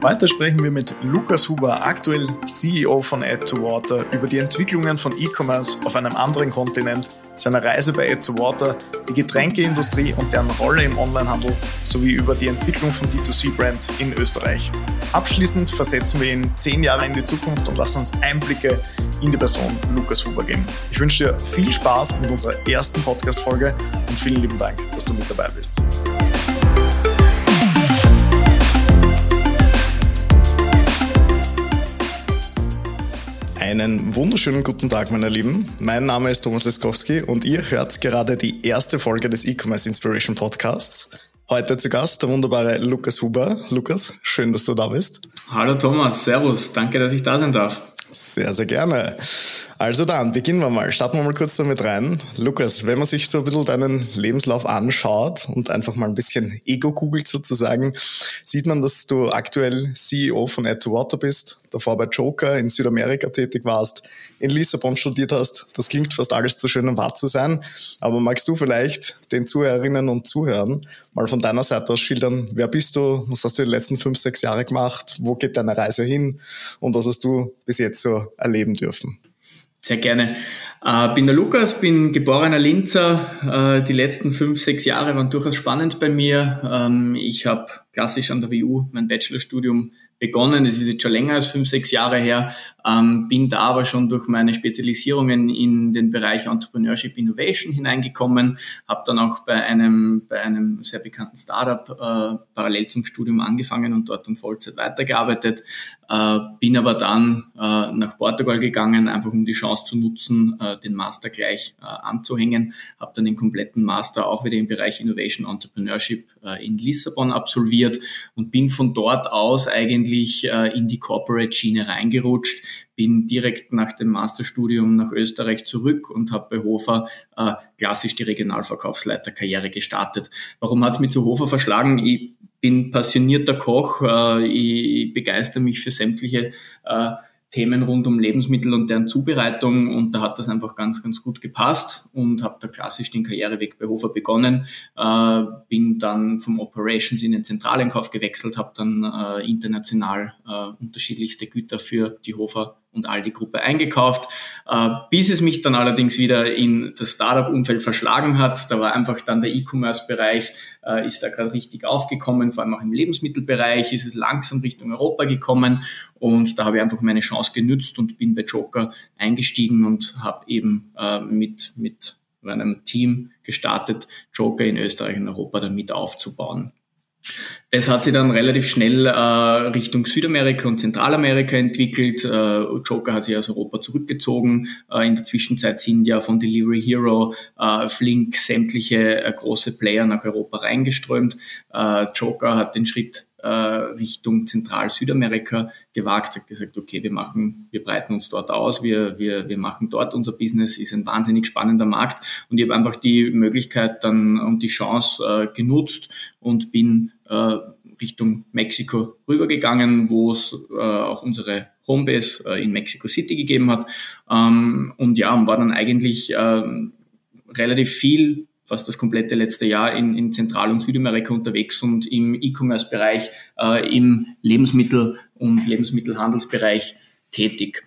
Heute sprechen wir mit Lukas Huber, aktuell CEO von Add to Water, über die Entwicklungen von E-Commerce auf einem anderen Kontinent, seine Reise bei Add to Water, die Getränkeindustrie und deren Rolle im Onlinehandel sowie über die Entwicklung von D2C-Brands in Österreich. Abschließend versetzen wir ihn zehn Jahre in die Zukunft und lassen uns Einblicke in die Person Lukas Huber geben. Ich wünsche dir viel Spaß mit unserer ersten Podcast-Folge und vielen lieben Dank, dass du mit dabei bist. Einen wunderschönen guten Tag, meine Lieben. Mein Name ist Thomas Leskowski und ihr hört gerade die erste Folge des E-Commerce Inspiration Podcasts. Heute zu Gast der wunderbare Lukas Huber. Lukas, schön, dass du da bist. Hallo Thomas, Servus, danke, dass ich da sein darf. Sehr, sehr gerne. Also dann, beginnen wir mal. Starten wir mal kurz damit rein. Lukas, wenn man sich so ein bisschen deinen Lebenslauf anschaut und einfach mal ein bisschen Ego googelt sozusagen, sieht man, dass du aktuell CEO von Add to Water bist, davor bei Joker in Südamerika tätig warst, in Lissabon studiert hast. Das klingt fast alles zu schön, um wahr zu sein. Aber magst du vielleicht den Zuhörerinnen und Zuhörern mal von deiner Seite aus schildern, wer bist du, was hast du die letzten fünf, sechs Jahre gemacht, wo geht deine Reise hin und was hast du bis jetzt so erleben dürfen? Sehr gerne. Äh, bin der Lukas, bin geborener Linzer. Äh, die letzten fünf, sechs Jahre waren durchaus spannend bei mir. Ähm, ich habe klassisch an der WU mein Bachelorstudium begonnen. Das ist jetzt schon länger als fünf, sechs Jahre her. Ähm, bin da aber schon durch meine Spezialisierungen in den Bereich Entrepreneurship Innovation hineingekommen. Habe dann auch bei einem, bei einem sehr bekannten Startup äh, parallel zum Studium angefangen und dort dann Vollzeit weitergearbeitet. Äh, bin aber dann äh, nach Portugal gegangen, einfach um die Chance zu nutzen, äh, den Master gleich äh, anzuhängen. Habe dann den kompletten Master auch wieder im Bereich Innovation Entrepreneurship äh, in Lissabon absolviert und bin von dort aus eigentlich äh, in die Corporate-Schiene reingerutscht, bin direkt nach dem Masterstudium nach Österreich zurück und habe bei Hofer äh, klassisch die Regionalverkaufsleiterkarriere gestartet. Warum hat es mich zu Hofer verschlagen? Ich bin passionierter Koch, äh, ich begeister mich für sämtliche Themen rund um Lebensmittel und deren Zubereitung und da hat das einfach ganz, ganz gut gepasst und habe da klassisch den Karriereweg bei Hofer begonnen, äh, bin dann vom Operations in den Zentraleinkauf gewechselt, habe dann äh, international äh, unterschiedlichste Güter für die Hofer und Aldi-Gruppe eingekauft, äh, bis es mich dann allerdings wieder in das Startup-Umfeld verschlagen hat. Da war einfach dann der E-Commerce-Bereich, äh, ist da gerade richtig aufgekommen, vor allem auch im Lebensmittelbereich ist es langsam Richtung Europa gekommen und da habe ich einfach meine Chance genützt und bin bei Joker eingestiegen und habe eben äh, mit, mit meinem Team gestartet, Joker in Österreich und Europa dann mit aufzubauen. Das hat sich dann relativ schnell äh, Richtung Südamerika und Zentralamerika entwickelt. Äh, Joker hat sich aus Europa zurückgezogen. Äh, in der Zwischenzeit sind ja von Delivery Hero, äh, Flink, sämtliche äh, große Player nach Europa reingeströmt. Äh, Joker hat den Schritt Richtung Zentral-Südamerika gewagt, hat gesagt, okay, wir machen, wir breiten uns dort aus, wir, wir, wir machen dort unser Business, ist ein wahnsinnig spannender Markt und ich habe einfach die Möglichkeit dann und die Chance äh, genutzt und bin äh, Richtung Mexiko rübergegangen, wo es äh, auch unsere Homebase äh, in Mexico City gegeben hat. Ähm, und ja, war dann eigentlich äh, relativ viel fast das komplette letzte Jahr in, in Zentral- und Südamerika unterwegs und im E-Commerce-Bereich, äh, im Lebensmittel- und Lebensmittelhandelsbereich tätig.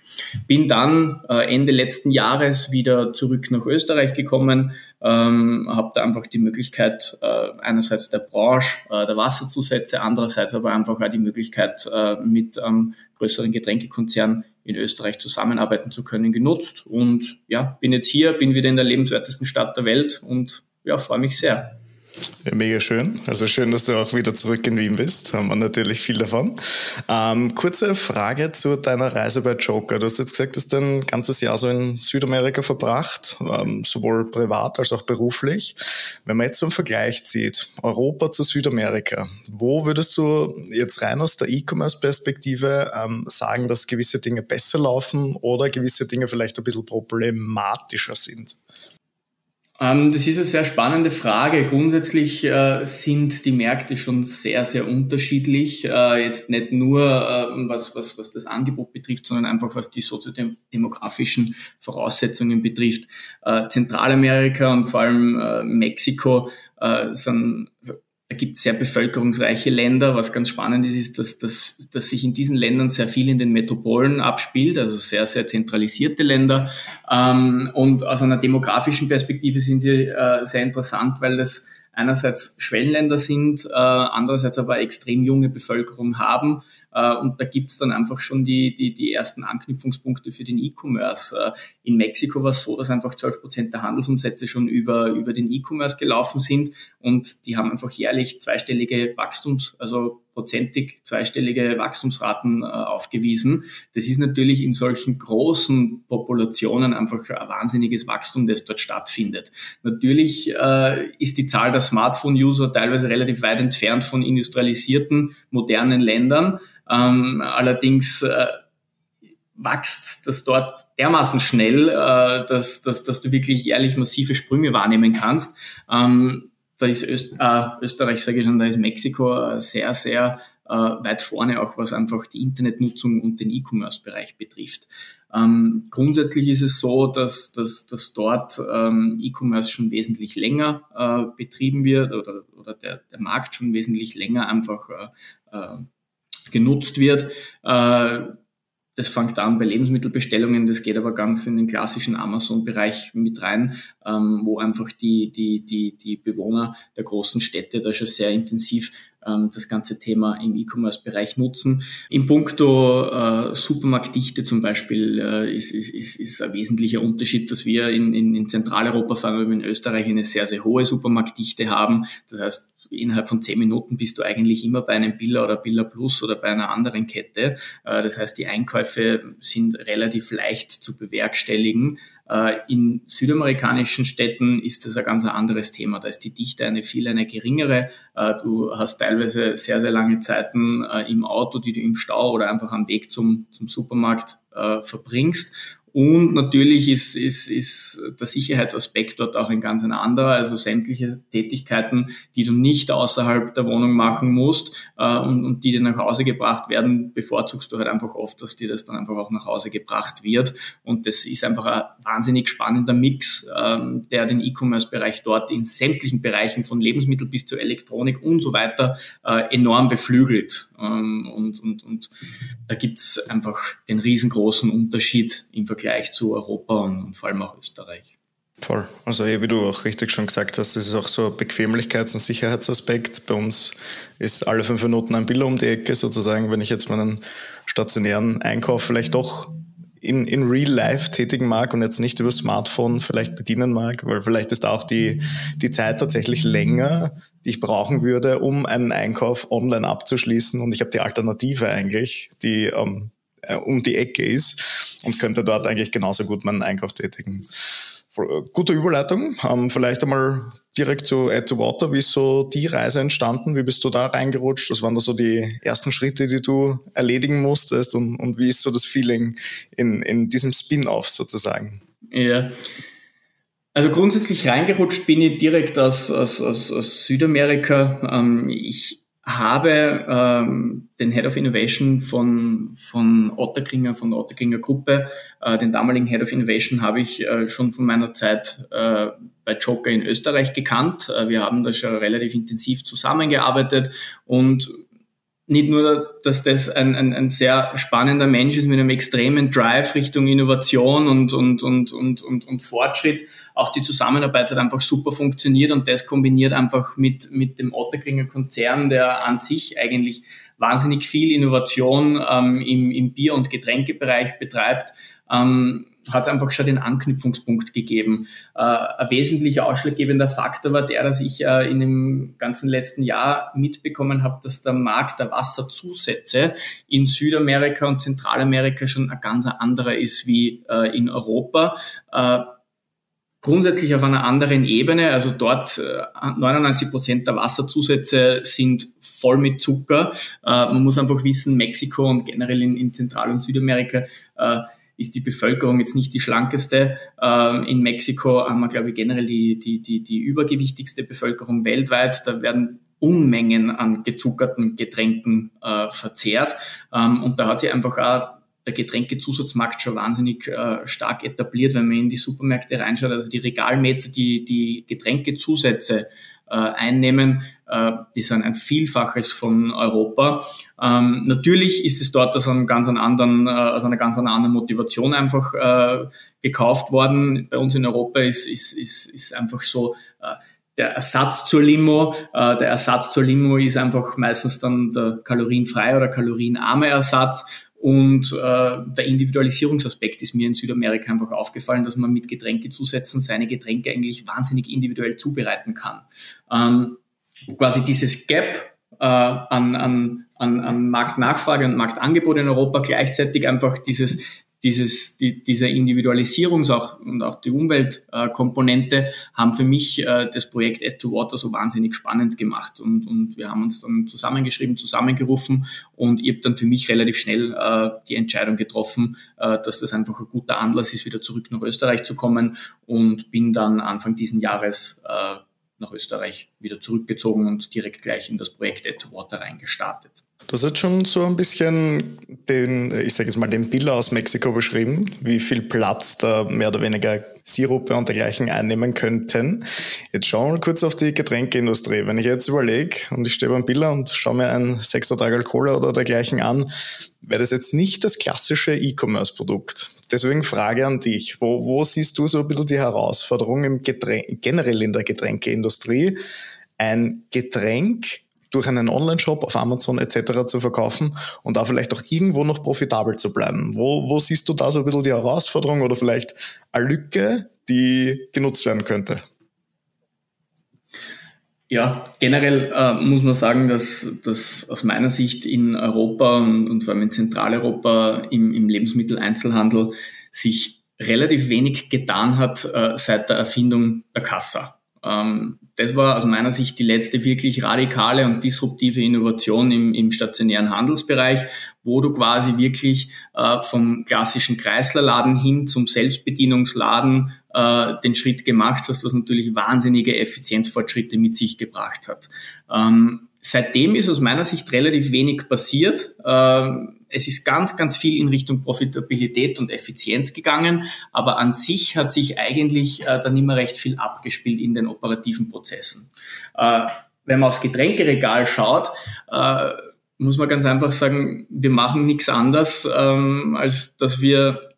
Bin dann äh, Ende letzten Jahres wieder zurück nach Österreich gekommen, ähm, habe da einfach die Möglichkeit äh, einerseits der Branche, äh, der Wasserzusätze, andererseits aber einfach auch die Möglichkeit äh, mit einem größeren Getränkekonzern in Österreich zusammenarbeiten zu können genutzt und ja, bin jetzt hier, bin wieder in der lebenswertesten Stadt der Welt und ja, freue mich sehr. Ja, mega schön. Also schön, dass du auch wieder zurück in Wien bist. Haben wir natürlich viel davon. Ähm, kurze Frage zu deiner Reise bei Joker. Du hast jetzt gesagt, du hast ein ganzes Jahr so in Südamerika verbracht, ähm, sowohl privat als auch beruflich. Wenn man jetzt so einen Vergleich zieht, Europa zu Südamerika, wo würdest du jetzt rein aus der E-Commerce-Perspektive ähm, sagen, dass gewisse Dinge besser laufen oder gewisse Dinge vielleicht ein bisschen problematischer sind? Ähm, das ist eine sehr spannende Frage. Grundsätzlich äh, sind die Märkte schon sehr, sehr unterschiedlich. Äh, jetzt nicht nur, äh, was, was, was das Angebot betrifft, sondern einfach was die soziodemografischen Voraussetzungen betrifft. Zentralamerika und vor allem Mexiko sind, also da gibt es sehr bevölkerungsreiche Länder. Was ganz spannend ist, ist, dass, dass, dass sich in diesen Ländern sehr viel in den Metropolen abspielt, also sehr, sehr zentralisierte Länder. Ähm, und aus einer demografischen Perspektive sind sie äh, sehr interessant, weil das einerseits Schwellenländer sind, äh, andererseits aber extrem junge Bevölkerung haben. Äh, und da gibt's dann einfach schon die, die, die ersten Anknüpfungspunkte für den E-Commerce. Äh, in Mexiko war es so, dass einfach 12 Prozent der Handelsumsätze schon über, über den E-Commerce gelaufen sind und die haben einfach jährlich zweistellige Wachstums, also prozentig zweistellige Wachstumsraten äh, aufgewiesen. Das ist natürlich in solchen großen Populationen einfach ein wahnsinniges Wachstum, das dort stattfindet. Natürlich ist die Zahl der Smartphone-User teilweise relativ weit entfernt von industrialisierten, modernen Ländern. Ähm, allerdings äh, wächst das dort dermaßen schnell, äh, dass, dass, dass du wirklich jährlich massive Sprünge wahrnehmen kannst. Ähm, da ist Öst, äh, Österreich, sage ich schon, da ist Mexiko sehr, sehr äh, weit vorne, auch was einfach die Internetnutzung und den E-Commerce-Bereich betrifft. Ähm, grundsätzlich ist es so, dass, dass, dass dort ähm, E-Commerce schon wesentlich länger äh, betrieben wird oder, oder der, der Markt schon wesentlich länger einfach äh, äh genutzt wird. Äh, das fängt an bei Lebensmittelbestellungen, das geht aber ganz in den klassischen Amazon-Bereich mit rein, ähm, wo einfach die, die, die, die Bewohner der großen Städte da schon sehr intensiv ähm, das ganze Thema im E-Commerce-Bereich nutzen. Im Punkto äh, Supermarktdichte zum Beispiel äh, ist, ist, ist, ist ein wesentlicher Unterschied, dass wir in, in, in Zentraleuropa, vor allem in Österreich, eine sehr, sehr hohe Supermarktdichte haben. Das heißt, innerhalb von zehn Minuten bist du eigentlich immer bei einem Billa oder Billa Plus oder bei einer anderen Kette. Äh, das heißt, die Einkäufe sind relativ leicht zu bewerkstelligen. Äh, in südamerikanischen Städten ist das ein ganz anderes Thema. Da ist die Dichte eine viel eine geringere. Äh, du hast teilweise sehr, sehr lange Zeiten im Auto, die du im Stau oder einfach am Weg zum, zum Supermarkt verbringst. Und natürlich ist, ist, ist der Sicherheitsaspekt dort auch ein ganz anderer. Also sämtliche Tätigkeiten, die du nicht außerhalb der Wohnung machen musst äh, und, und die dir nach Hause gebracht werden, bevorzugst du halt einfach oft, dass dir das dann einfach auch nach Hause gebracht wird. Und das ist einfach ein wahnsinnig spannender Mix, ähm, der den E-Commerce-Bereich dort in sämtlichen Bereichen von Lebensmittel bis zur Elektronik und so weiter äh, enorm beflügelt. Ähm, und, und, und da gibt's einfach den riesengroßen Unterschied im Vergleich zu Europa und, und vor allem auch Österreich. Voll. Also wie du auch richtig schon gesagt hast, das ist auch so ein Bequemlichkeits- und Sicherheitsaspekt. Bei uns ist alle fünf Minuten ein Bild um die Ecke sozusagen, wenn ich jetzt meinen stationären Einkauf vielleicht doch in, in Real Life tätigen mag und jetzt nicht über Smartphone vielleicht bedienen mag, weil vielleicht ist auch die, die Zeit tatsächlich länger, die ich brauchen würde, um einen Einkauf online abzuschließen. Und ich habe die Alternative eigentlich, die ähm, äh, um die Ecke ist und könnte dort eigentlich genauso gut meinen Einkauf tätigen. Äh, gute Überleitung. Ähm, vielleicht einmal direkt zu Add to Water. Wie ist so die Reise entstanden? Wie bist du da reingerutscht? Was waren da so die ersten Schritte, die du erledigen musstest? Und, und wie ist so das Feeling in, in diesem Spin-off sozusagen? Ja. Also grundsätzlich reingerutscht bin ich direkt aus, aus, aus, aus Südamerika. Ähm, ich habe ähm, den Head of Innovation von, von Otterkringer, von der Otterkringer Gruppe, äh, den damaligen Head of Innovation habe ich äh, schon von meiner Zeit äh, bei Joker in Österreich gekannt. Äh, wir haben da schon relativ intensiv zusammengearbeitet und nicht nur, dass das ein, ein, ein sehr spannender Mensch ist mit einem extremen Drive Richtung Innovation und, und, und, und, und, und Fortschritt, auch die Zusammenarbeit hat einfach super funktioniert und das kombiniert einfach mit, mit dem Otterkringer Konzern, der an sich eigentlich wahnsinnig viel Innovation ähm, im, im Bier- und Getränkebereich betreibt, ähm, hat es einfach schon den Anknüpfungspunkt gegeben. Äh, ein wesentlicher ausschlaggebender Faktor war der, dass ich äh, in dem ganzen letzten Jahr mitbekommen habe, dass der Markt der Wasserzusätze in Südamerika und Zentralamerika schon ein ganz anderer ist wie äh, in Europa. Äh, grundsätzlich auf einer anderen Ebene. Also dort 99 äh, Prozent der Wasserzusätze sind voll mit Zucker. Äh, man muss einfach wissen, Mexiko und generell in, Zentral- und Südamerika ist die Bevölkerung jetzt nicht die schlankeste. in Mexiko haben wir, glaube ich, generell die, die, die, die übergewichtigste Bevölkerung weltweit. Da werden Unmengen an gezuckerten Getränken äh, verzehrt. Ähm, und da hat sich einfach auch der Getränkezusatzmarkt schon wahnsinnig äh, stark etabliert, wenn man in die Supermärkte reinschaut. Also die Regalmeter, die die Getränkezusätze äh, einnehmen, äh, die sind ein Vielfaches von Europa. Ähm, natürlich ist es dort aus, einem ganz anderen, äh, aus einer ganz anderen Motivation einfach äh, gekauft worden. Bei uns in Europa ist, ist, ist, ist einfach so, äh, der Ersatz zur Limo. Äh, der Ersatz zur Limo ist einfach meistens dann der kalorienfreie oder kalorienarme Ersatz. Und äh, der Individualisierungsaspekt ist mir in Südamerika einfach aufgefallen, dass man mit Getränkezusätzen seine Getränke eigentlich wahnsinnig individuell zubereiten kann. Ähm, quasi dieses Gap äh, an, an, an, an Marktnachfrage und Marktangebot in Europa gleichzeitig einfach dieses dieses, die, diese Individualisierung auch, und auch die Umweltkomponente haben für mich äh, das Projekt Add to Water so wahnsinnig spannend gemacht. Und, und wir haben uns dann zusammengeschrieben, zusammengerufen und ich habe dann für mich relativ schnell äh, die Entscheidung getroffen, äh, dass das einfach ein guter Anlass ist, wieder zurück nach Österreich zu kommen und bin dann Anfang diesen Jahres äh, nach Österreich wieder zurückgezogen und direkt gleich in das Projekt Add to Water reingestartet. Du hast jetzt schon so ein bisschen den, ich sage jetzt mal, den Bill aus Mexiko beschrieben, wie viel Platz da mehr oder weniger Sirupe und dergleichen einnehmen könnten. Jetzt schauen wir mal kurz auf die Getränkeindustrie. Wenn ich jetzt überlege und ich stehe beim Biller und schaue mir ein 6 Tag Cola oder dergleichen an, wäre das jetzt nicht das klassische E-Commerce-Produkt. Deswegen Frage an dich. Wo, wo siehst du so ein bisschen die Herausforderung im Getränk, generell in der Getränkeindustrie? Ein Getränk durch einen Online-Shop auf Amazon etc. zu verkaufen und da vielleicht auch irgendwo noch profitabel zu bleiben. Wo, wo siehst du da so ein bisschen die Herausforderung oder vielleicht eine Lücke, die genutzt werden könnte? Ja, generell äh, muss man sagen, dass, dass aus meiner Sicht in Europa und, und vor allem in Zentraleuropa im, im Lebensmitteleinzelhandel sich relativ wenig getan hat äh, seit der Erfindung der Kassa. Ähm, das war aus meiner Sicht die letzte wirklich radikale und disruptive Innovation im, im stationären Handelsbereich, wo du quasi wirklich äh, vom klassischen Kreislerladen hin zum Selbstbedienungsladen äh, den Schritt gemacht hast, was natürlich wahnsinnige Effizienzfortschritte mit sich gebracht hat. Ähm, seitdem ist aus meiner Sicht relativ wenig passiert. Ähm, es ist ganz, ganz viel in Richtung Profitabilität und Effizienz gegangen, aber an sich hat sich eigentlich äh, dann immer recht viel abgespielt in den operativen Prozessen. Äh, wenn man aufs Getränkeregal schaut, äh, muss man ganz einfach sagen, wir machen nichts anderes, ähm, als dass wir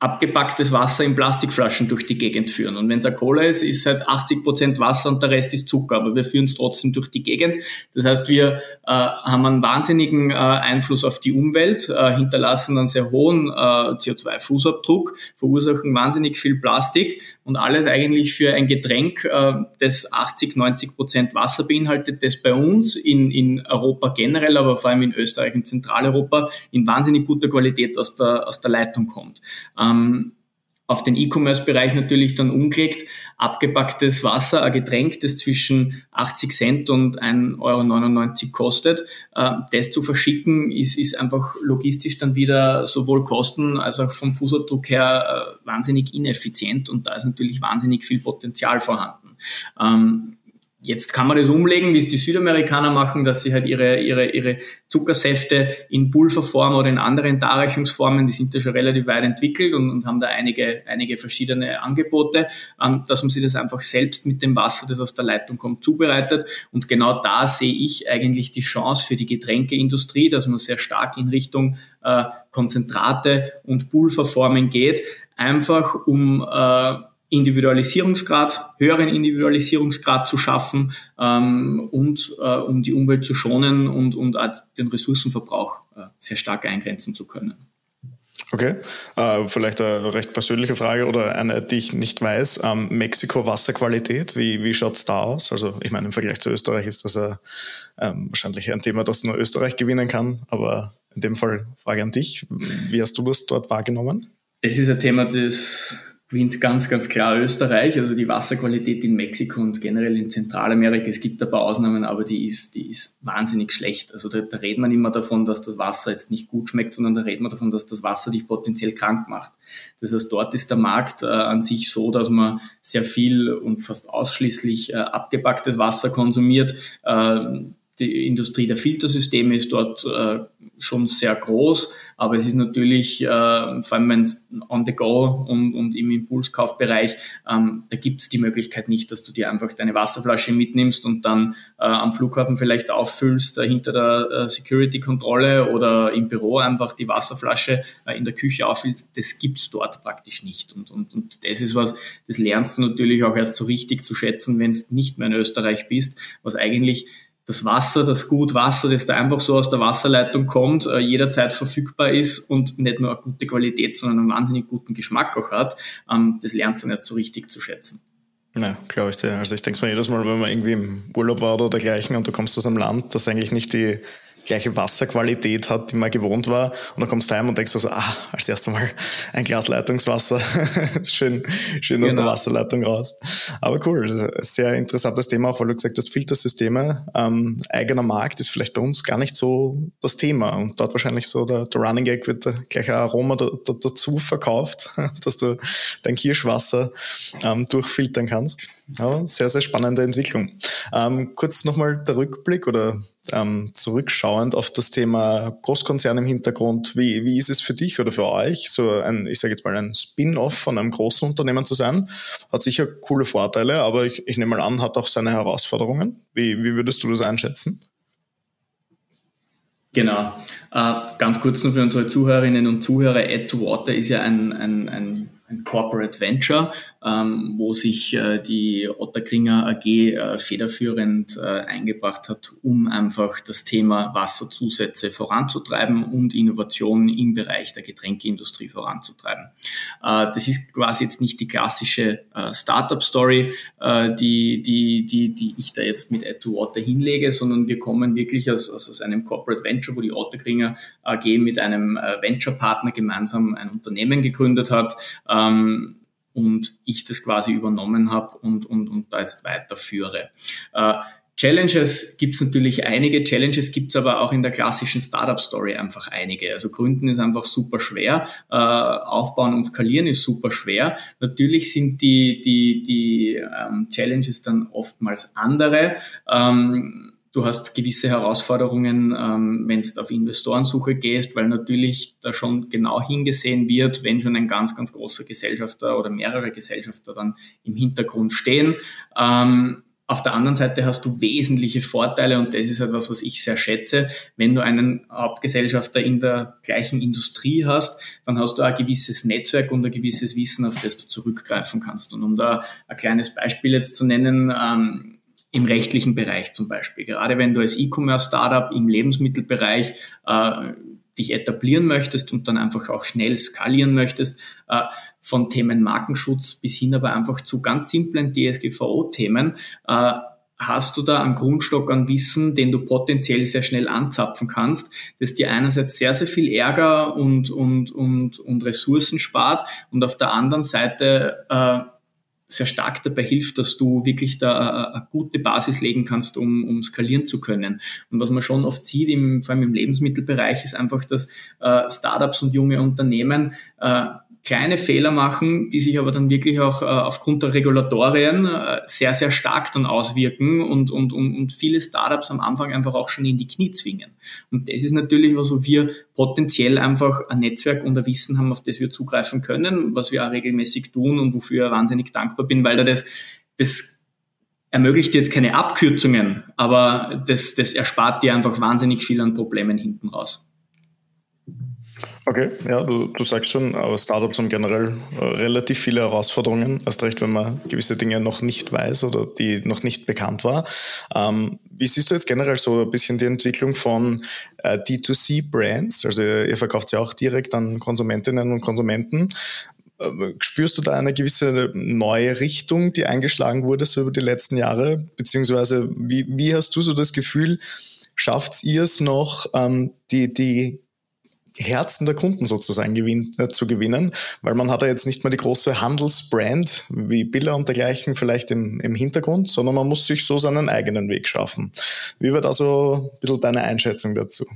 abgepacktes Wasser in Plastikflaschen durch die Gegend führen. Und wenn es Cola ist, ist halt 80 Prozent Wasser und der Rest ist Zucker, aber wir führen es trotzdem durch die Gegend. Das heißt, wir äh, haben einen wahnsinnigen äh, Einfluss auf die Umwelt, äh, hinterlassen einen sehr hohen äh, CO2-Fußabdruck, verursachen wahnsinnig viel Plastik und alles eigentlich für ein Getränk, äh, das 80, 90 Prozent Wasser beinhaltet, das bei uns in, in Europa generell, aber vor allem in Österreich und Zentraleuropa in wahnsinnig guter Qualität aus der, aus der Leitung kommt. Ähm, ähm, auf den E-Commerce-Bereich natürlich dann umgelegt, abgepacktes Wasser, ein Getränk, das zwischen 80 Cent und 1,99 Euro kostet. Äh, das zu verschicken ist, ist einfach logistisch dann wieder sowohl Kosten als auch vom Fußabdruck her äh, wahnsinnig ineffizient und da ist natürlich wahnsinnig viel Potenzial vorhanden. Jetzt kann man das umlegen, wie es die Südamerikaner machen, dass sie halt ihre, ihre, ihre Zuckersäfte in Pulverform oder in anderen Darreichungsformen, die sind da schon relativ weit entwickelt und, und haben da einige, einige verschiedene Angebote, ähm, dass man sich das einfach selbst mit dem Wasser, das aus der Leitung kommt, zubereitet. Und genau da sehe ich eigentlich die Chance für die Getränkeindustrie, dass man sehr stark in Richtung äh, Konzentrate und Pulverformen geht, einfach um äh, Individualisierungsgrad, höheren Individualisierungsgrad zu schaffen ähm, und äh, um die Umwelt zu schonen und, und den Ressourcenverbrauch äh, sehr stark eingrenzen zu können. Okay, äh, vielleicht eine recht persönliche Frage oder eine, die ich nicht weiß. Ähm, Mexiko Wasserqualität, wie, wie schaut es da aus? Also ich meine, im Vergleich zu Österreich ist das äh, wahrscheinlich ein Thema, das nur Österreich gewinnen kann, aber in dem Fall Frage an dich. Wie hast du das dort wahrgenommen? Das ist ein Thema, das gewinnt ganz, ganz klar Österreich. Also die Wasserqualität in Mexiko und generell in Zentralamerika, es gibt ein paar Ausnahmen, aber die ist, die ist wahnsinnig schlecht. Also da, da redet man immer davon, dass das Wasser jetzt nicht gut schmeckt, sondern da redet man davon, dass das Wasser dich potenziell krank macht. Das heißt, dort ist der Markt äh, an sich so, dass man sehr viel und fast ausschließlich äh, abgepacktes Wasser konsumiert. Äh, die Industrie der Filtersysteme ist dort äh, schon sehr groß, aber es ist natürlich, äh, vor allem wenn es on the go und, und im Impulskaufbereich, ähm, da gibt es die Möglichkeit nicht, dass du dir einfach deine Wasserflasche mitnimmst und dann äh, am Flughafen vielleicht auffüllst äh, hinter der Security-Kontrolle oder im Büro einfach die Wasserflasche in der Küche auffüllst. Das gibt's dort praktisch nicht. Und, und, und das ist was, das lernst du natürlich auch erst so richtig zu schätzen, wenn es nicht mehr in Österreich bist, was eigentlich das Wasser, das Gut Wasser, das da einfach so aus der Wasserleitung kommt, äh, jederzeit verfügbar ist und nicht nur eine gute Qualität, sondern einen wahnsinnig guten Geschmack auch hat, ähm, das lernst du dann erst so richtig zu schätzen. Ja, glaube ich dir. Also ich denke mir jedes Mal, wenn man irgendwie im Urlaub war oder dergleichen und du kommst aus einem Land, das eigentlich nicht die gleiche Wasserqualität hat, die man gewohnt war. Und dann kommst du heim und denkst also, ah, als erstes Mal ein Glas Leitungswasser. schön schön genau. aus der genau. Wasserleitung raus. Aber cool, sehr interessantes Thema, auch weil du gesagt hast, Filtersysteme. Ähm, eigener Markt ist vielleicht bei uns gar nicht so das Thema. Und dort wahrscheinlich so der, der Running Gag wird gleich ein Aroma da, da, dazu verkauft, dass du dein Kirschwasser ähm, durchfiltern kannst. Aber sehr, sehr spannende Entwicklung. Ähm, kurz nochmal der Rückblick oder ähm, zurückschauend auf das Thema Großkonzern im Hintergrund. Wie, wie ist es für dich oder für euch, so ein, ich sage jetzt mal, ein Spin-off von einem großen Unternehmen zu sein? Hat sicher coole Vorteile, aber ich, ich nehme mal an, hat auch seine Herausforderungen. Wie, wie würdest du das einschätzen? Genau. Äh, ganz kurz nur für unsere Zuhörerinnen und Zuhörer. Add to Water ist ja ein, ein, ein ein Corporate Venture, ähm, wo sich äh, die Otterkringer AG äh, federführend äh, eingebracht hat, um einfach das Thema Wasserzusätze voranzutreiben und Innovationen im Bereich der Getränkeindustrie voranzutreiben. Äh, das ist quasi jetzt nicht die klassische äh, Startup-Story, äh, die, die, die, die ich da jetzt mit Add to Water hinlege, sondern wir kommen wirklich aus, aus einem Corporate Venture, wo die Otterkringer AG mit einem Venture-Partner gemeinsam ein Unternehmen gegründet hat, ähm, und ich das quasi übernommen habe und, und, und da jetzt weiterführe. Äh, Challenges gibt es natürlich einige, Challenges gibt es aber auch in der klassischen Startup-Story einfach einige. Also Gründen ist einfach super schwer, äh, Aufbauen und Skalieren ist super schwer. Natürlich sind die, die, die ähm, Challenges dann oftmals andere. Ähm, Du hast gewisse Herausforderungen, ähm, wenn du auf Investorensuche gehst, weil natürlich da schon genau hingesehen wird, wenn schon ein ganz, ganz großer Gesellschafter oder mehrere Gesellschafter dann im Hintergrund stehen. Ähm, auf der anderen Seite hast du wesentliche Vorteile und das ist etwas, was ich sehr schätze. Wenn du einen Hauptgesellschafter in der gleichen Industrie hast, dann hast du ein gewisses Netzwerk und ein gewisses Wissen, auf das du zurückgreifen kannst. Und um da ein kleines Beispiel jetzt zu nennen, ähm, im rechtlichen Bereich zum Beispiel. Gerade wenn du als E-Commerce-Startup im Lebensmittelbereich äh, dich etablieren möchtest und dann einfach auch schnell skalieren möchtest, äh, von Themen Markenschutz bis hin aber einfach zu ganz simplen DSGVO-Themen, äh, hast du da einen Grundstock an Wissen, den du potenziell sehr schnell anzapfen kannst, das dir einerseits sehr, sehr viel Ärger und, und, und, und Ressourcen spart und auf der anderen Seite äh, sehr stark dabei hilft, dass du wirklich da eine gute Basis legen kannst, um, um skalieren zu können. Und was man schon oft sieht, im, vor allem im Lebensmittelbereich, ist einfach, dass äh, Startups und junge Unternehmen äh, kleine Fehler machen, die sich aber dann wirklich auch äh, aufgrund der Regulatorien äh, sehr, sehr stark dann auswirken und, und, und, und viele Startups am Anfang einfach auch schon in die Knie zwingen. Und das ist natürlich was, wo wir potenziell einfach ein Netzwerk und ein Wissen haben, auf das wir zugreifen können, was wir auch regelmäßig tun und wofür ich wahnsinnig dankbar bin, weil da das, das ermöglicht jetzt keine Abkürzungen, aber das, das erspart dir einfach wahnsinnig viel an Problemen hinten raus. Okay, ja, du, du sagst schon, aber Startups haben generell äh, relativ viele Herausforderungen, erst recht, wenn man gewisse Dinge noch nicht weiß oder die noch nicht bekannt war. Ähm, wie siehst du jetzt generell so ein bisschen die Entwicklung von äh, D2C-Brands? Also ihr verkauft ja auch direkt an Konsumentinnen und Konsumenten. Äh, spürst du da eine gewisse neue Richtung, die eingeschlagen wurde so über die letzten Jahre? Beziehungsweise wie, wie hast du so das Gefühl, schafft ihr es noch, ähm, die, die Herzen der Kunden sozusagen gewinn, äh, zu gewinnen, weil man hat ja jetzt nicht mehr die große Handelsbrand wie Billa und dergleichen vielleicht im, im Hintergrund, sondern man muss sich so seinen eigenen Weg schaffen. Wie wird also ein bisschen deine Einschätzung dazu?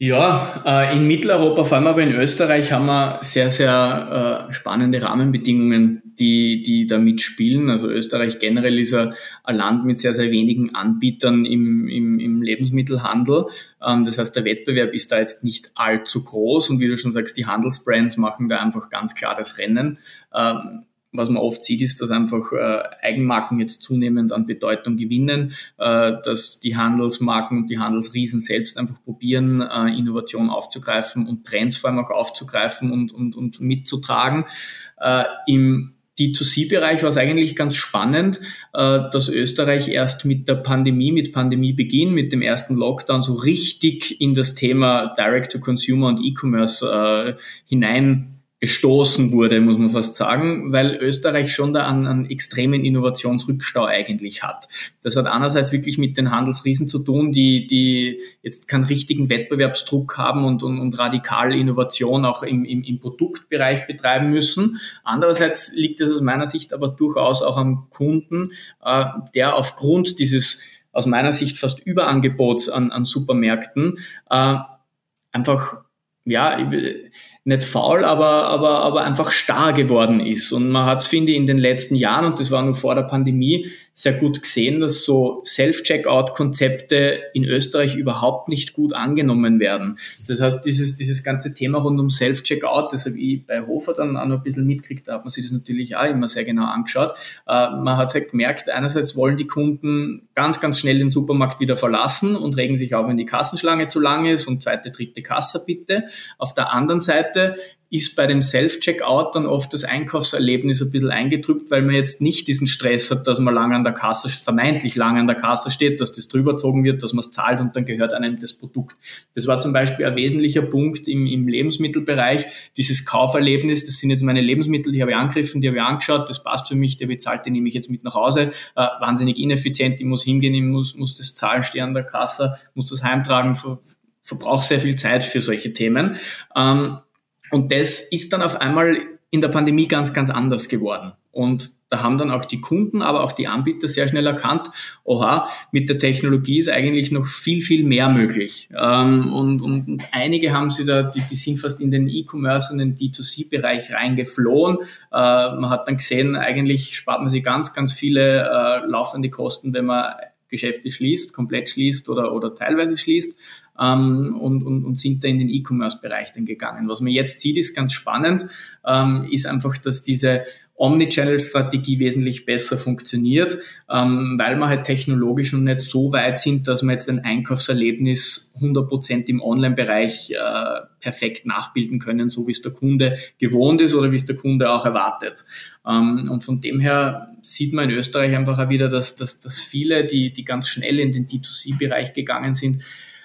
Ja, äh, in Mitteleuropa, vor allem aber in Österreich, haben wir sehr, sehr äh, spannende Rahmenbedingungen die, die da mitspielen. Also Österreich generell ist ein, Land mit sehr, sehr wenigen Anbietern im, im, im Lebensmittelhandel. Ähm, das heißt, der Wettbewerb ist da jetzt nicht allzu groß und wie du schon sagst, die Handelsbrands machen da einfach ganz klar das Rennen. Was man oft sieht, ist, dass einfach äh, Eigenmarken jetzt zunehmend an Bedeutung gewinnen, äh, dass die Handelsmarken und die Handelsriesen selbst einfach probieren, äh, Innovation aufzugreifen und Trends vor allem auch aufzugreifen und, und, und mitzutragen. Äh, Im D2C-Bereich war es eigentlich ganz spannend, äh, dass Österreich erst mit der Pandemie, mit Pandemiebeginn, mit dem ersten Lockdown so richtig in das Thema Direct-to-Consumer und E-Commerce äh, hinein gestoßen wurde, muss man fast sagen, weil Österreich schon da einen, einen extremen Innovationsrückstau eigentlich hat. Das hat einerseits wirklich mit den Handelsriesen zu tun, die, die jetzt keinen richtigen Wettbewerbsdruck haben und, und, und radikal Innovation auch im, im, im Produktbereich betreiben müssen. Andererseits liegt es aus meiner Sicht aber durchaus auch am Kunden, äh, der aufgrund dieses aus meiner Sicht fast Überangebots an, an Supermärkten äh, einfach ja, nicht faul, aber, aber, aber einfach starr geworden ist. Und man hat es, finde ich, in den letzten Jahren, und das war nur vor der Pandemie, sehr gut gesehen, dass so Self-Checkout-Konzepte in Österreich überhaupt nicht gut angenommen werden. Das heißt, dieses, dieses ganze Thema rund um Self-Checkout, das habe ich bei Hofer dann auch noch ein bisschen mitgekriegt, da hat man sich das natürlich auch immer sehr genau angeschaut. Äh, man hat halt gemerkt, einerseits wollen die Kunden ganz, ganz schnell den Supermarkt wieder verlassen und regen sich auf, wenn die Kassenschlange zu lang ist und zweite, dritte Kasse bitte. Auf der anderen Seite ist bei dem Self-Checkout dann oft das Einkaufserlebnis ein bisschen eingedrückt, weil man jetzt nicht diesen Stress hat, dass man lange an der Kasse, vermeintlich lange an der Kasse steht, dass das drüberzogen wird, dass man es zahlt und dann gehört einem das Produkt. Das war zum Beispiel ein wesentlicher Punkt im, im Lebensmittelbereich, dieses Kauferlebnis, das sind jetzt meine Lebensmittel, die habe ich angegriffen, die habe ich angeschaut, das passt für mich, der bezahlt, den nehme ich jetzt mit nach Hause, äh, wahnsinnig ineffizient, ich muss hingehen, ich muss, muss das Zahlen stehen an der Kasse, muss das heimtragen, ver, verbrauche sehr viel Zeit für solche Themen. Ähm, und das ist dann auf einmal in der Pandemie ganz, ganz anders geworden. Und da haben dann auch die Kunden, aber auch die Anbieter sehr schnell erkannt, oha, mit der Technologie ist eigentlich noch viel, viel mehr möglich. Ähm, und, und, und, einige haben sie da, die, die sind fast in den E-Commerce und den D2C-Bereich reingeflohen. Äh, man hat dann gesehen, eigentlich spart man sich ganz, ganz viele äh, laufende Kosten, wenn man Geschäfte schließt, komplett schließt oder, oder teilweise schließt ähm, und, und, und sind da in den E-Commerce-Bereich dann gegangen. Was man jetzt sieht, ist ganz spannend, ähm, ist einfach, dass diese Omnichannel-Strategie wesentlich besser funktioniert, ähm, weil wir halt technologisch noch nicht so weit sind, dass wir jetzt ein Einkaufserlebnis 100% im Online-Bereich äh, perfekt nachbilden können, so wie es der Kunde gewohnt ist oder wie es der Kunde auch erwartet. Ähm, und von dem her sieht man in Österreich einfach auch wieder, dass, dass, dass viele, die, die ganz schnell in den D2C-Bereich gegangen sind,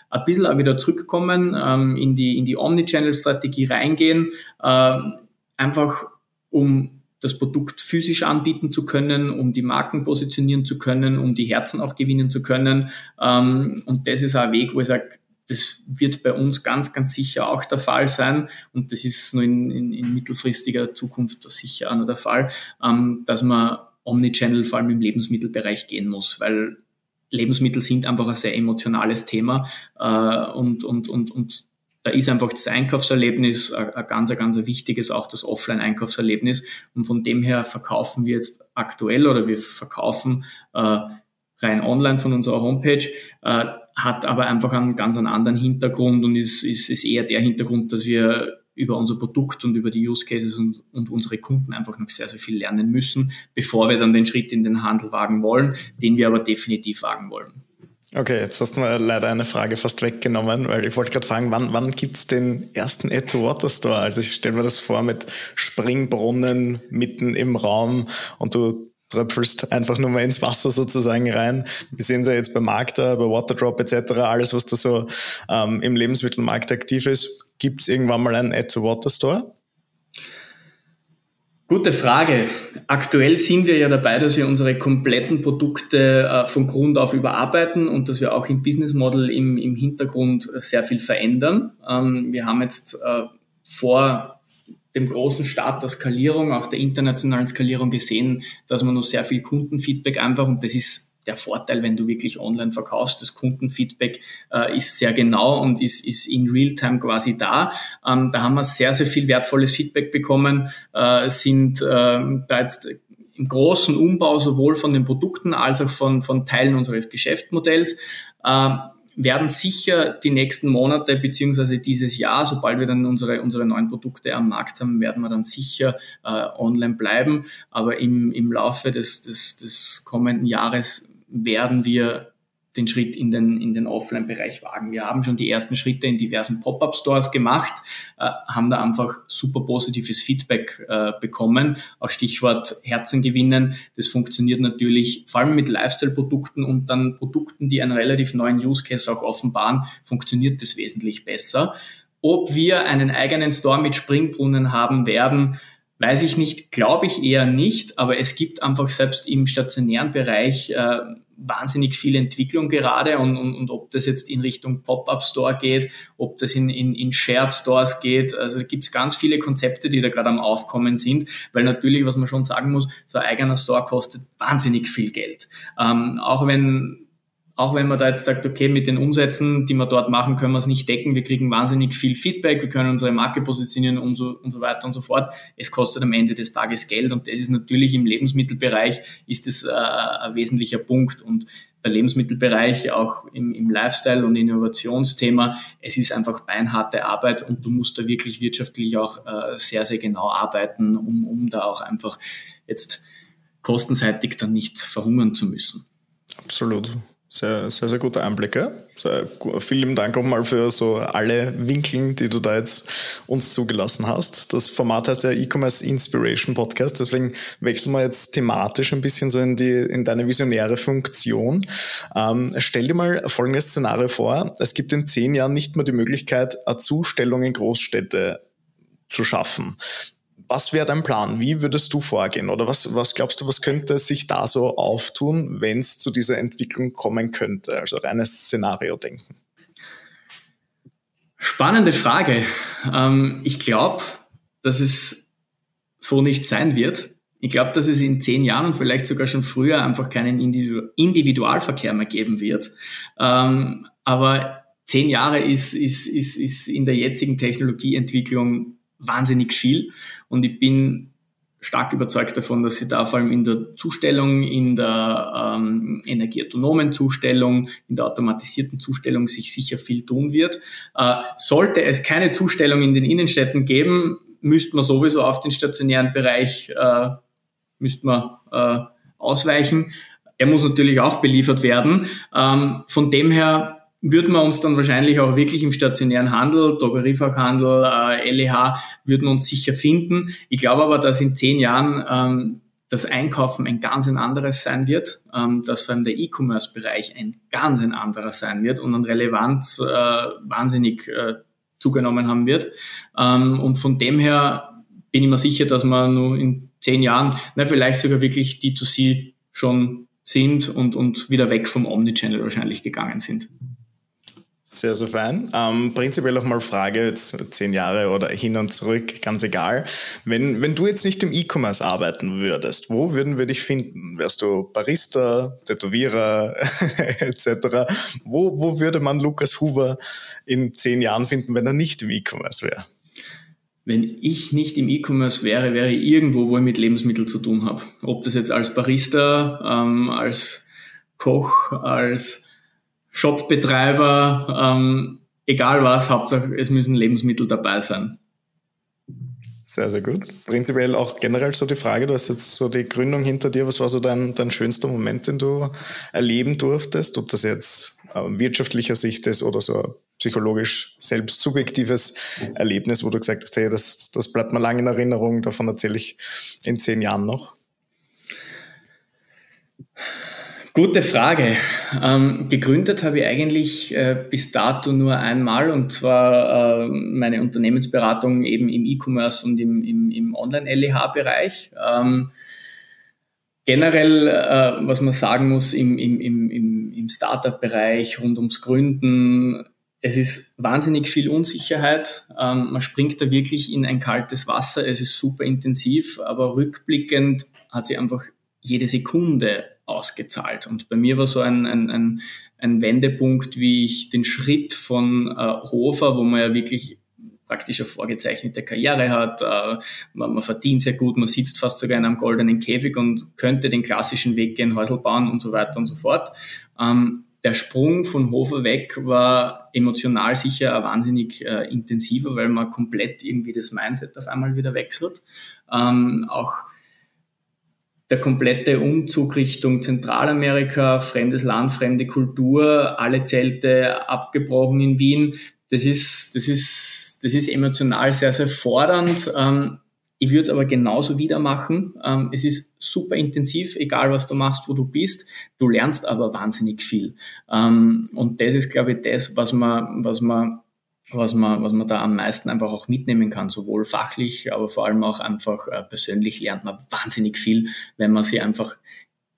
ein bisschen auch wieder zurückkommen, ähm, in die, in die Omnichannel-Strategie reingehen, ähm, einfach um das Produkt physisch anbieten zu können, um die Marken positionieren zu können, um die Herzen auch gewinnen zu können. Ähm, und das ist ein Weg, wo ich sage, das wird bei uns ganz, ganz sicher auch der Fall sein. Und das ist nur in, in, in mittelfristiger Zukunft sicher auch noch der Fall, ähm, dass man Omnichannel vor allem im Lebensmittelbereich gehen muss, weil Lebensmittel sind einfach ein sehr emotionales Thema äh, und, und, und, und da ist einfach das Einkaufserlebnis ein ganz, ganz wichtiges, auch das Offline-Einkaufserlebnis. Und von dem her verkaufen wir jetzt aktuell oder wir verkaufen äh, rein online von unserer Homepage, äh, hat aber einfach einen ganz einen anderen Hintergrund und ist, ist, ist eher der Hintergrund, dass wir über unser Produkt und über die Use Cases und, und unsere Kunden einfach noch sehr, sehr viel lernen müssen, bevor wir dann den Schritt in den Handel wagen wollen, den wir aber definitiv wagen wollen. Okay, jetzt hast du mir leider eine Frage fast weggenommen, weil ich wollte gerade fragen, wann, wann gibt es den ersten Add to Water Store? Also ich stelle mir das vor mit Springbrunnen mitten im Raum und du tröpfelst einfach nur mal ins Wasser sozusagen rein. Wir sehen es ja jetzt bei Markter, bei Waterdrop etc., alles, was da so ähm, im Lebensmittelmarkt aktiv ist. Gibt es irgendwann mal einen Add to Water Store? Gute Frage. Aktuell sind wir ja dabei, dass wir unsere kompletten Produkte äh, von Grund auf überarbeiten und dass wir auch im Business Model im, im Hintergrund sehr viel verändern. Ähm, wir haben jetzt äh, vor dem großen Start der Skalierung, auch der internationalen Skalierung gesehen, dass man noch sehr viel Kundenfeedback einfach, und das ist der Vorteil, wenn du wirklich online verkaufst. Das Kundenfeedback äh, ist sehr genau und ist, ist in Realtime quasi da. Ähm, da haben wir sehr, sehr viel wertvolles Feedback bekommen, äh, sind äh, da jetzt im großen Umbau sowohl von den Produkten als auch von, von Teilen unseres Geschäftsmodells. Äh, werden sicher die nächsten Monate beziehungsweise dieses Jahr, sobald wir dann unsere, unsere neuen Produkte am Markt haben, werden wir dann sicher äh, online bleiben. Aber im, im Laufe des, des, des kommenden Jahres werden wir den Schritt in den, in den Offline-Bereich wagen. Wir haben schon die ersten Schritte in diversen Pop-up-Stores gemacht, äh, haben da einfach super positives Feedback äh, bekommen. Auch Stichwort Herzen gewinnen. Das funktioniert natürlich vor allem mit Lifestyle-Produkten und dann Produkten, die einen relativ neuen Use-Case auch offenbaren, funktioniert das wesentlich besser. Ob wir einen eigenen Store mit Springbrunnen haben werden, weiß ich nicht, glaube ich eher nicht, aber es gibt einfach selbst im stationären Bereich äh, wahnsinnig viel Entwicklung gerade und, und, und ob das jetzt in Richtung Pop-up-Store geht, ob das in, in, in Shared Stores geht. Also gibt es ganz viele Konzepte, die da gerade am Aufkommen sind, weil natürlich, was man schon sagen muss, so ein eigener Store kostet wahnsinnig viel Geld. Ähm, auch wenn auch wenn man da jetzt sagt, okay, mit den Umsätzen, die wir dort machen, können wir es nicht decken. Wir kriegen wahnsinnig viel Feedback, wir können unsere Marke positionieren und so, und so weiter und so fort. Es kostet am Ende des Tages Geld und das ist natürlich im Lebensmittelbereich ist das äh, ein wesentlicher Punkt und der Lebensmittelbereich auch im, im Lifestyle- und Innovationsthema, es ist einfach beinharte Arbeit und du musst da wirklich wirtschaftlich auch äh, sehr, sehr genau arbeiten, um, um da auch einfach jetzt kostenseitig dann nicht verhungern zu müssen. Absolut. Sehr, sehr, sehr gute Einblicke. Sehr, vielen Dank auch mal für so alle Winkeln, die du da jetzt uns zugelassen hast. Das Format heißt ja E-Commerce Inspiration Podcast, deswegen wechseln wir jetzt thematisch ein bisschen so in, die, in deine visionäre Funktion. Ähm, stell dir mal folgendes Szenario vor. Es gibt in zehn Jahren nicht mehr die Möglichkeit, eine Zustellung in Großstädte zu schaffen. Was wäre dein Plan? Wie würdest du vorgehen? Oder was, was glaubst du, was könnte sich da so auftun, wenn es zu dieser Entwicklung kommen könnte? Also reines Szenario denken. Spannende Frage. Ähm, ich glaube, dass es so nicht sein wird. Ich glaube, dass es in zehn Jahren und vielleicht sogar schon früher einfach keinen Individualverkehr mehr geben wird. Ähm, aber zehn Jahre ist, ist, ist, ist in der jetzigen Technologieentwicklung wahnsinnig viel. Und ich bin stark überzeugt davon, dass sie da vor allem in der Zustellung, in der ähm, energieautonomen Zustellung, in der automatisierten Zustellung sich sicher viel tun wird. Äh, sollte es keine Zustellung in den Innenstädten geben, müsste man sowieso auf den stationären Bereich äh, müsste man äh, ausweichen. Er muss natürlich auch beliefert werden. Ähm, von dem her würden wir uns dann wahrscheinlich auch wirklich im stationären Handel, Drogeriefachhandel, äh, LEH, würden uns sicher finden. Ich glaube aber, dass in zehn Jahren ähm, das Einkaufen ein ganz ein anderes sein wird, ähm, dass vor allem der E-Commerce-Bereich ein ganz ein anderer sein wird und an Relevanz äh, wahnsinnig äh, zugenommen haben wird. Ähm, und von dem her bin ich mir sicher, dass wir nur in zehn Jahren, na, vielleicht sogar wirklich D2C schon sind und, und wieder weg vom Omnichannel wahrscheinlich gegangen sind. Sehr, sehr fein. Ähm, prinzipiell auch mal Frage, jetzt zehn Jahre oder hin und zurück, ganz egal. Wenn, wenn du jetzt nicht im E-Commerce arbeiten würdest, wo würden wir dich finden? Wärst du Barista, Tätowierer etc.? Wo, wo würde man Lukas Huber in zehn Jahren finden, wenn er nicht im E-Commerce wäre? Wenn ich nicht im E-Commerce wäre, wäre ich irgendwo, wo ich mit Lebensmitteln zu tun habe. Ob das jetzt als Barista, ähm, als Koch, als Shopbetreiber, ähm, egal was, Hauptsache es müssen Lebensmittel dabei sein. Sehr, sehr gut. Prinzipiell auch generell so die Frage, du hast jetzt so die Gründung hinter dir, was war so dein, dein schönster Moment, den du erleben durftest, ob das jetzt äh, wirtschaftlicher Sicht ist oder so psychologisch selbst subjektives Erlebnis, wo du gesagt hast, hey, das, das bleibt mir lange in Erinnerung, davon erzähle ich in zehn Jahren noch. Gute Frage. Ähm, gegründet habe ich eigentlich äh, bis dato nur einmal und zwar äh, meine Unternehmensberatung eben im E-Commerce und im, im, im Online-LEH-Bereich. Ähm, generell, äh, was man sagen muss, im, im, im, im Startup-Bereich rund ums Gründen, es ist wahnsinnig viel Unsicherheit. Ähm, man springt da wirklich in ein kaltes Wasser. Es ist super intensiv, aber rückblickend hat sich einfach jede Sekunde ausgezahlt. Und bei mir war so ein, ein, ein, ein Wendepunkt, wie ich den Schritt von äh, Hofer, wo man ja wirklich praktisch eine vorgezeichnete Karriere hat, äh, man, man, verdient sehr gut, man sitzt fast sogar in einem goldenen Käfig und könnte den klassischen Weg gehen, Häusl bauen und so weiter und so fort. Ähm, der Sprung von Hofer weg war emotional sicher wahnsinnig äh, intensiver, weil man komplett irgendwie das Mindset auf einmal wieder wechselt. Ähm, auch der komplette Umzug Richtung Zentralamerika, fremdes Land, fremde Kultur, alle Zelte abgebrochen in Wien. Das ist, das ist, das ist emotional sehr, sehr fordernd. Ähm, ich würde es aber genauso wieder machen. Ähm, es ist super intensiv, egal was du machst, wo du bist. Du lernst aber wahnsinnig viel. Ähm, und das ist, glaube ich, das, was man, was man, was man, was man da am meisten einfach auch mitnehmen kann, sowohl fachlich, aber vor allem auch einfach äh, persönlich lernt man wahnsinnig viel, wenn man sich einfach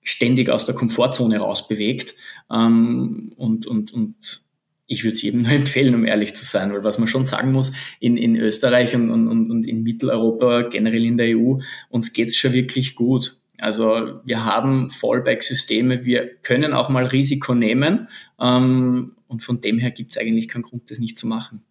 ständig aus der Komfortzone rausbewegt ähm, und, und, und ich würde es jedem nur empfehlen, um ehrlich zu sein, weil was man schon sagen muss, in, in Österreich und, und, und in Mitteleuropa, generell in der EU, uns geht's schon wirklich gut. Also wir haben Fallback-Systeme, wir können auch mal Risiko nehmen ähm, und von dem her gibt es eigentlich keinen Grund, das nicht zu machen.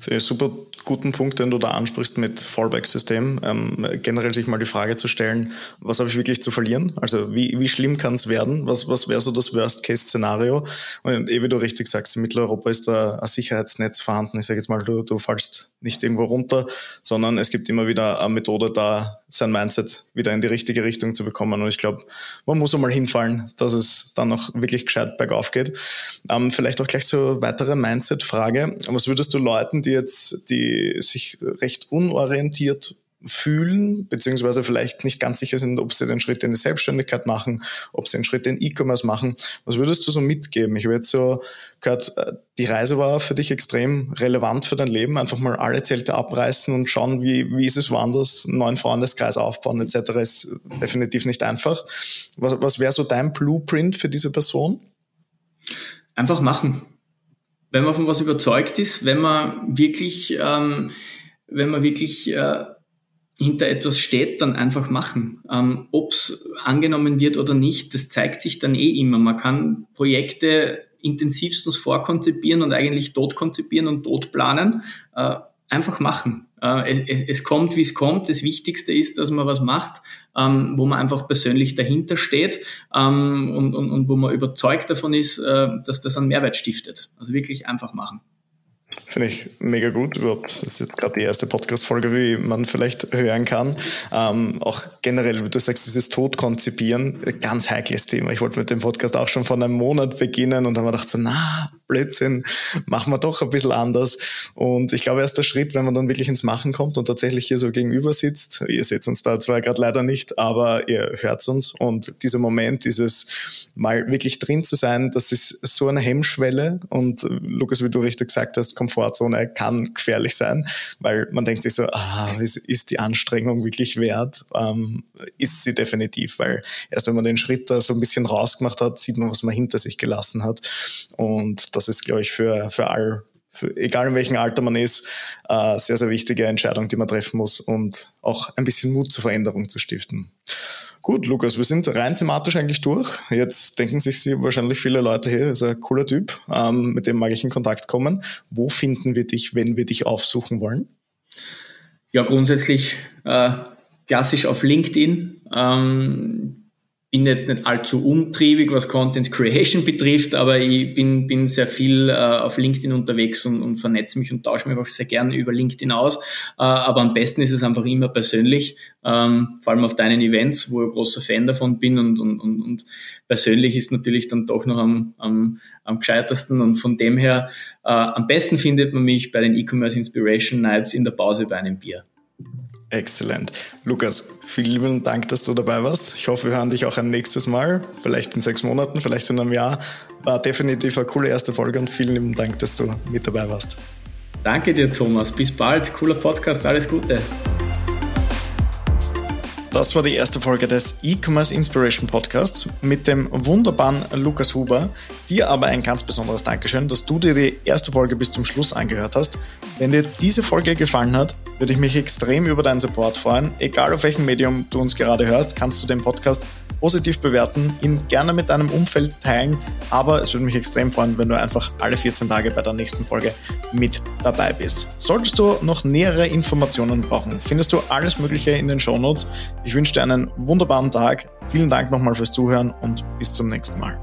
Finde ich super guten Punkt, den du da ansprichst mit Fallback-System. Ähm, generell sich mal die Frage zu stellen, was habe ich wirklich zu verlieren? Also wie, wie schlimm kann es werden? Was, was wäre so das Worst-Case-Szenario? Und eh, wie du richtig sagst, in Mitteleuropa ist da ein Sicherheitsnetz vorhanden. Ich sage jetzt mal, du, du fallst nicht irgendwo runter, sondern es gibt immer wieder eine Methode da, sein Mindset wieder in die richtige Richtung zu bekommen. Und ich glaube, man muss einmal hinfallen, dass es dann noch wirklich gescheit bergauf geht. Ähm, vielleicht auch gleich so weitere Mindset-Frage. Was würdest du Leuten, die jetzt, die sich recht unorientiert fühlen, beziehungsweise vielleicht nicht ganz sicher sind, ob sie den Schritt in die Selbstständigkeit machen, ob sie den Schritt in E-Commerce machen. Was würdest du so mitgeben? Ich habe jetzt so gehört, äh, die Reise war für dich extrem relevant für dein Leben. Einfach mal alle Zelte abreißen und schauen, wie, wie ist es woanders, einen neuen Freundeskreis aufbauen etc. ist definitiv nicht einfach. Was, was wäre so dein Blueprint für diese Person? Einfach machen. Wenn man von was überzeugt ist, wenn man wirklich, ähm, wenn man wirklich äh, hinter etwas steht, dann einfach machen. Ähm, Ob es angenommen wird oder nicht, das zeigt sich dann eh immer. Man kann Projekte intensivstens vorkonzipieren und eigentlich tot konzipieren und tot planen. Äh, einfach machen. Äh, es, es, kommt, wie es kommt. Das Wichtigste ist, dass man was macht, ähm, wo man einfach persönlich dahinter steht ähm, und, und, und wo man überzeugt davon ist, äh, dass das einen Mehrwert stiftet. Also wirklich einfach machen. Finde ich mega gut. Überhaupt, das ist jetzt gerade die erste Podcast-Folge, wie man vielleicht hören kann. Ähm, auch generell, wie du sagst, dieses Tod konzipieren, ganz heikles Thema. Ich wollte mit dem Podcast auch schon vor einem Monat beginnen und dann habe ich gedacht, so, na, Blödsinn, machen wir doch ein bisschen anders. Und ich glaube, erst der Schritt, wenn man dann wirklich ins Machen kommt und tatsächlich hier so gegenüber sitzt, ihr seht uns da zwar gerade leider nicht, aber ihr hört uns und dieser Moment, dieses mal wirklich drin zu sein, das ist so eine Hemmschwelle und Lukas, wie du richtig gesagt hast, Komfortzone kann gefährlich sein, weil man denkt sich so, ah, ist, ist die Anstrengung wirklich wert? Ähm, ist sie definitiv, weil erst wenn man den Schritt da so ein bisschen rausgemacht hat, sieht man, was man hinter sich gelassen hat und das ist, glaube ich, für, für all, für, egal in welchem Alter man ist, äh, sehr, sehr wichtige Entscheidung, die man treffen muss und auch ein bisschen Mut zur Veränderung zu stiften. Gut, Lukas, wir sind rein thematisch eigentlich durch. Jetzt denken sich wahrscheinlich viele Leute, hey, ist ein cooler Typ, ähm, mit dem mag ich in Kontakt kommen. Wo finden wir dich, wenn wir dich aufsuchen wollen? Ja, grundsätzlich äh, klassisch auf LinkedIn. Ähm, bin jetzt nicht allzu umtriebig, was Content Creation betrifft, aber ich bin, bin sehr viel äh, auf LinkedIn unterwegs und, und vernetze mich und tausche mich auch sehr gerne über LinkedIn aus. Äh, aber am besten ist es einfach immer persönlich, ähm, vor allem auf deinen Events, wo ich großer Fan davon bin und, und, und, und persönlich ist natürlich dann doch noch am, am, am gescheitersten und von dem her äh, am besten findet man mich bei den E-Commerce Inspiration Nights in der Pause bei einem Bier. Exzellent. Lukas, vielen Dank, dass du dabei warst. Ich hoffe, wir hören dich auch ein nächstes Mal, vielleicht in sechs Monaten, vielleicht in einem Jahr. War definitiv eine coole erste Folge und vielen lieben Dank, dass du mit dabei warst. Danke dir, Thomas. Bis bald. Cooler Podcast. Alles Gute. Das war die erste Folge des E-Commerce Inspiration Podcasts mit dem wunderbaren Lukas Huber. Dir aber ein ganz besonderes Dankeschön, dass du dir die erste Folge bis zum Schluss angehört hast. Wenn dir diese Folge gefallen hat, würde ich mich extrem über deinen Support freuen. Egal auf welchem Medium du uns gerade hörst, kannst du den Podcast positiv bewerten, ihn gerne mit deinem Umfeld teilen, aber es würde mich extrem freuen, wenn du einfach alle 14 Tage bei der nächsten Folge mit dabei bist. Solltest du noch nähere Informationen brauchen, findest du alles Mögliche in den Show Notes. Ich wünsche dir einen wunderbaren Tag. Vielen Dank nochmal fürs Zuhören und bis zum nächsten Mal.